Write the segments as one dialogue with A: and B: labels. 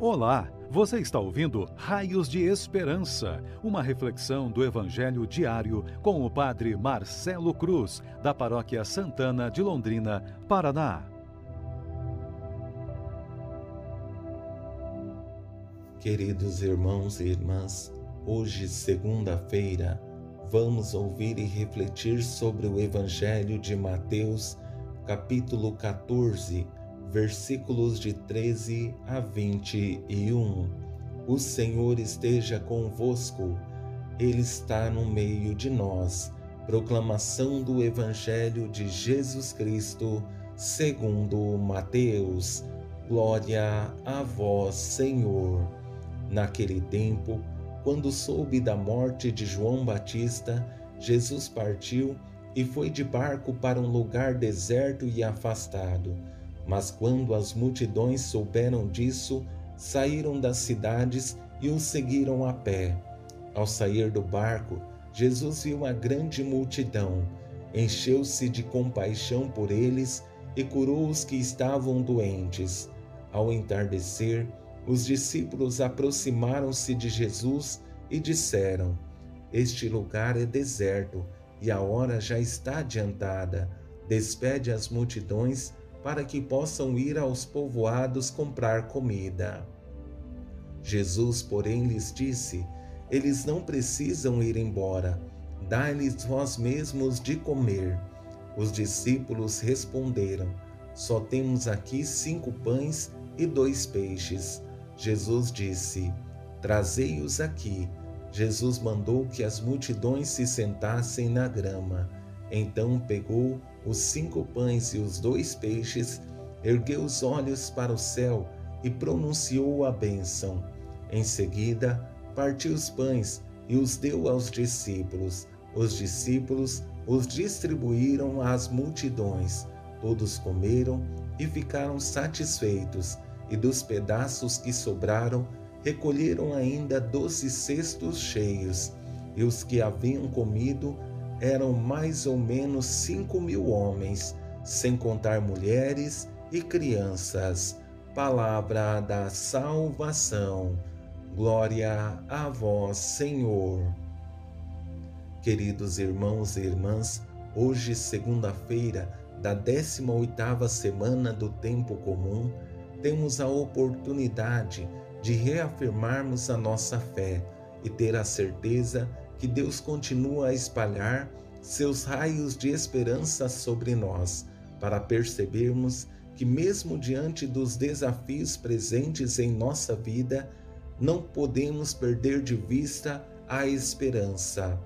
A: Olá, você está ouvindo Raios de Esperança, uma reflexão do Evangelho diário com o Padre Marcelo Cruz, da Paróquia Santana de Londrina, Paraná.
B: Queridos irmãos e irmãs, hoje, segunda-feira, vamos ouvir e refletir sobre o Evangelho de Mateus, capítulo 14 versículos de 13 a 21. O Senhor esteja convosco, Ele está no meio de nós. Proclamação do Evangelho de Jesus Cristo, segundo Mateus. Glória a vós, Senhor. Naquele tempo, quando soube da morte de João Batista, Jesus partiu e foi de barco para um lugar deserto e afastado mas quando as multidões souberam disso, saíram das cidades e o seguiram a pé. Ao sair do barco, Jesus viu uma grande multidão, encheu-se de compaixão por eles e curou os que estavam doentes. Ao entardecer, os discípulos aproximaram-se de Jesus e disseram: Este lugar é deserto e a hora já está adiantada. Despede as multidões para que possam ir aos povoados comprar comida. Jesus, porém, lhes disse: Eles não precisam ir embora, dai-lhes vós mesmos de comer. Os discípulos responderam: Só temos aqui cinco pães e dois peixes. Jesus disse: Trazei-os aqui. Jesus mandou que as multidões se sentassem na grama. Então pegou os cinco pães e os dois peixes, ergueu os olhos para o céu e pronunciou a bênção. Em seguida, partiu os pães e os deu aos discípulos. Os discípulos os distribuíram às multidões. Todos comeram e ficaram satisfeitos, e dos pedaços que sobraram, recolheram ainda doze cestos cheios. E os que haviam comido eram mais ou menos cinco mil homens, sem contar mulheres e crianças. Palavra da salvação. Glória a vós, Senhor. Queridos irmãos e irmãs, hoje, segunda-feira da 18ª semana do tempo comum, temos a oportunidade de reafirmarmos a nossa fé e ter a certeza que Deus continua a espalhar seus raios de esperança sobre nós, para percebermos que, mesmo diante dos desafios presentes em nossa vida, não podemos perder de vista a esperança.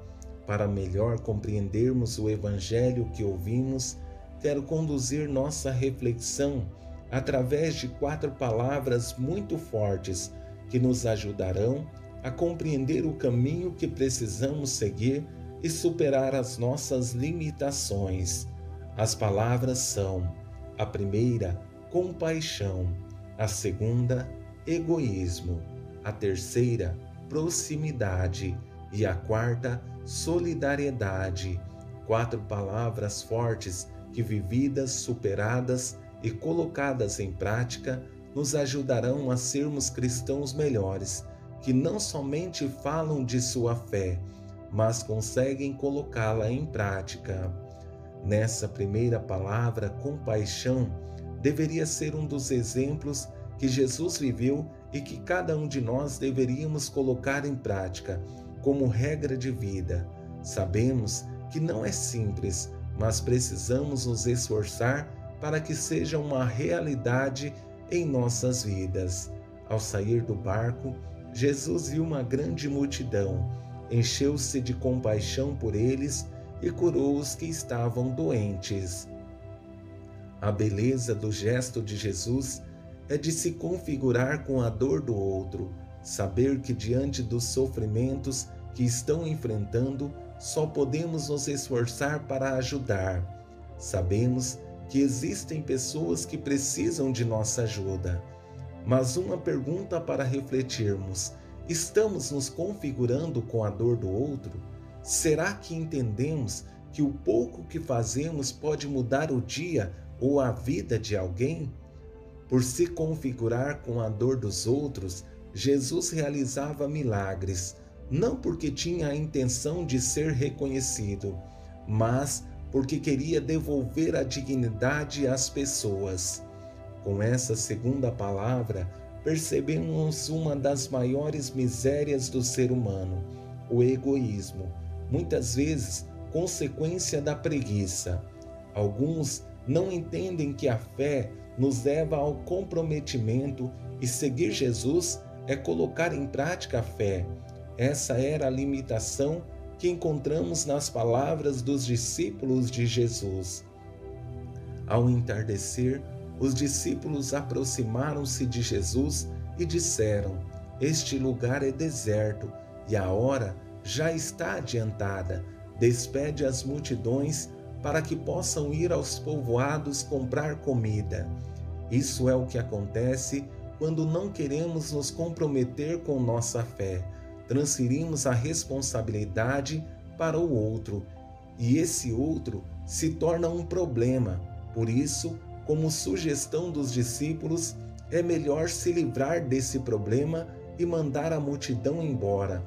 B: Para melhor compreendermos o Evangelho que ouvimos, quero conduzir nossa reflexão através de quatro palavras muito fortes que nos ajudarão a compreender o caminho que precisamos seguir e superar as nossas limitações. As palavras são: a primeira, compaixão, a segunda, egoísmo, a terceira, proximidade e a quarta, solidariedade. Quatro palavras fortes que, vividas, superadas e colocadas em prática, nos ajudarão a sermos cristãos melhores que não somente falam de sua fé, mas conseguem colocá-la em prática. Nessa primeira palavra, compaixão, deveria ser um dos exemplos que Jesus viveu e que cada um de nós deveríamos colocar em prática como regra de vida. Sabemos que não é simples, mas precisamos nos esforçar para que seja uma realidade em nossas vidas. Ao sair do barco, Jesus viu uma grande multidão, encheu-se de compaixão por eles e curou os que estavam doentes. A beleza do gesto de Jesus é de se configurar com a dor do outro, saber que diante dos sofrimentos que estão enfrentando, só podemos nos esforçar para ajudar. Sabemos que existem pessoas que precisam de nossa ajuda mas uma pergunta para refletirmos: estamos nos configurando com a dor do outro? Será que entendemos que o pouco que fazemos pode mudar o dia ou a vida de alguém? Por se configurar com a dor dos outros, Jesus realizava milagres, não porque tinha a intenção de ser reconhecido, mas porque queria devolver a dignidade às pessoas. Com essa segunda palavra, percebemos uma das maiores misérias do ser humano, o egoísmo, muitas vezes consequência da preguiça. Alguns não entendem que a fé nos leva ao comprometimento e seguir Jesus é colocar em prática a fé. Essa era a limitação que encontramos nas palavras dos discípulos de Jesus. Ao entardecer, os discípulos aproximaram-se de Jesus e disseram: Este lugar é deserto e a hora já está adiantada. Despede as multidões para que possam ir aos povoados comprar comida. Isso é o que acontece quando não queremos nos comprometer com nossa fé. Transferimos a responsabilidade para o outro e esse outro se torna um problema. Por isso, como sugestão dos discípulos, é melhor se livrar desse problema e mandar a multidão embora.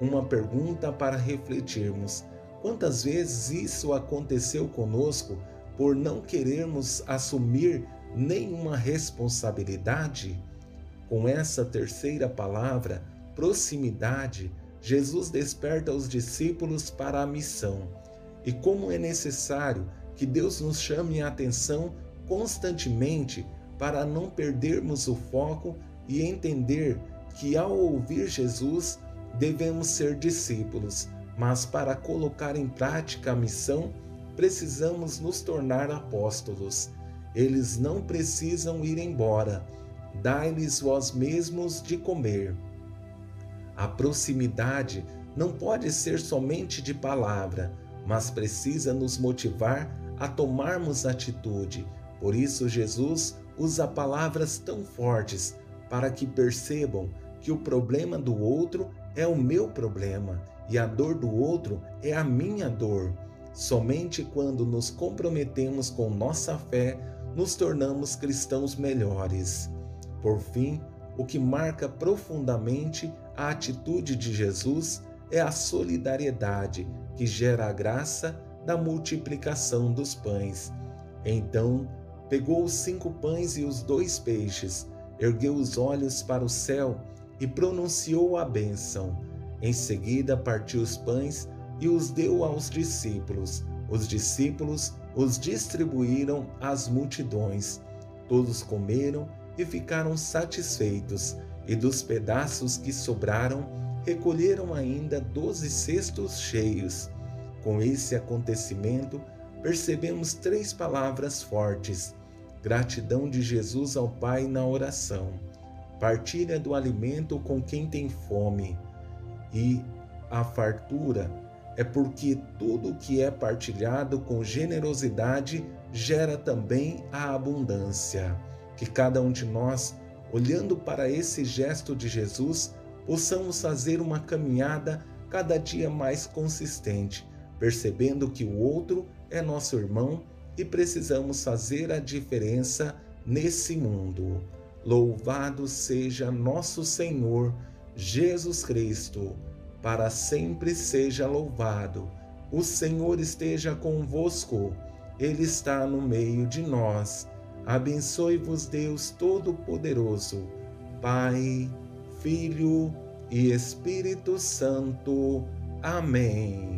B: Uma pergunta para refletirmos: quantas vezes isso aconteceu conosco por não querermos assumir nenhuma responsabilidade? Com essa terceira palavra, proximidade, Jesus desperta os discípulos para a missão. E como é necessário que Deus nos chame a atenção constantemente para não perdermos o foco e entender que ao ouvir Jesus devemos ser discípulos, mas para colocar em prática a missão precisamos nos tornar apóstolos. Eles não precisam ir embora. Dai-lhes vós mesmos de comer. A proximidade não pode ser somente de palavra, mas precisa nos motivar a tomarmos atitude por isso, Jesus usa palavras tão fortes para que percebam que o problema do outro é o meu problema e a dor do outro é a minha dor. Somente quando nos comprometemos com nossa fé nos tornamos cristãos melhores. Por fim, o que marca profundamente a atitude de Jesus é a solidariedade que gera a graça da multiplicação dos pães. Então, Pegou os cinco pães e os dois peixes, ergueu os olhos para o céu e pronunciou a bênção. Em seguida, partiu os pães e os deu aos discípulos. Os discípulos os distribuíram às multidões. Todos comeram e ficaram satisfeitos, e dos pedaços que sobraram, recolheram ainda doze cestos cheios. Com esse acontecimento, percebemos três palavras fortes: gratidão de Jesus ao Pai na oração, partilha do alimento com quem tem fome. E a fartura é porque tudo que é partilhado com generosidade gera também a abundância. Que cada um de nós, olhando para esse gesto de Jesus, possamos fazer uma caminhada cada dia mais consistente, percebendo que o outro é nosso irmão e precisamos fazer a diferença nesse mundo. Louvado seja nosso Senhor Jesus Cristo, para sempre seja louvado. O Senhor esteja convosco, Ele está no meio de nós. Abençoe-vos, Deus Todo-Poderoso, Pai, Filho e Espírito Santo. Amém.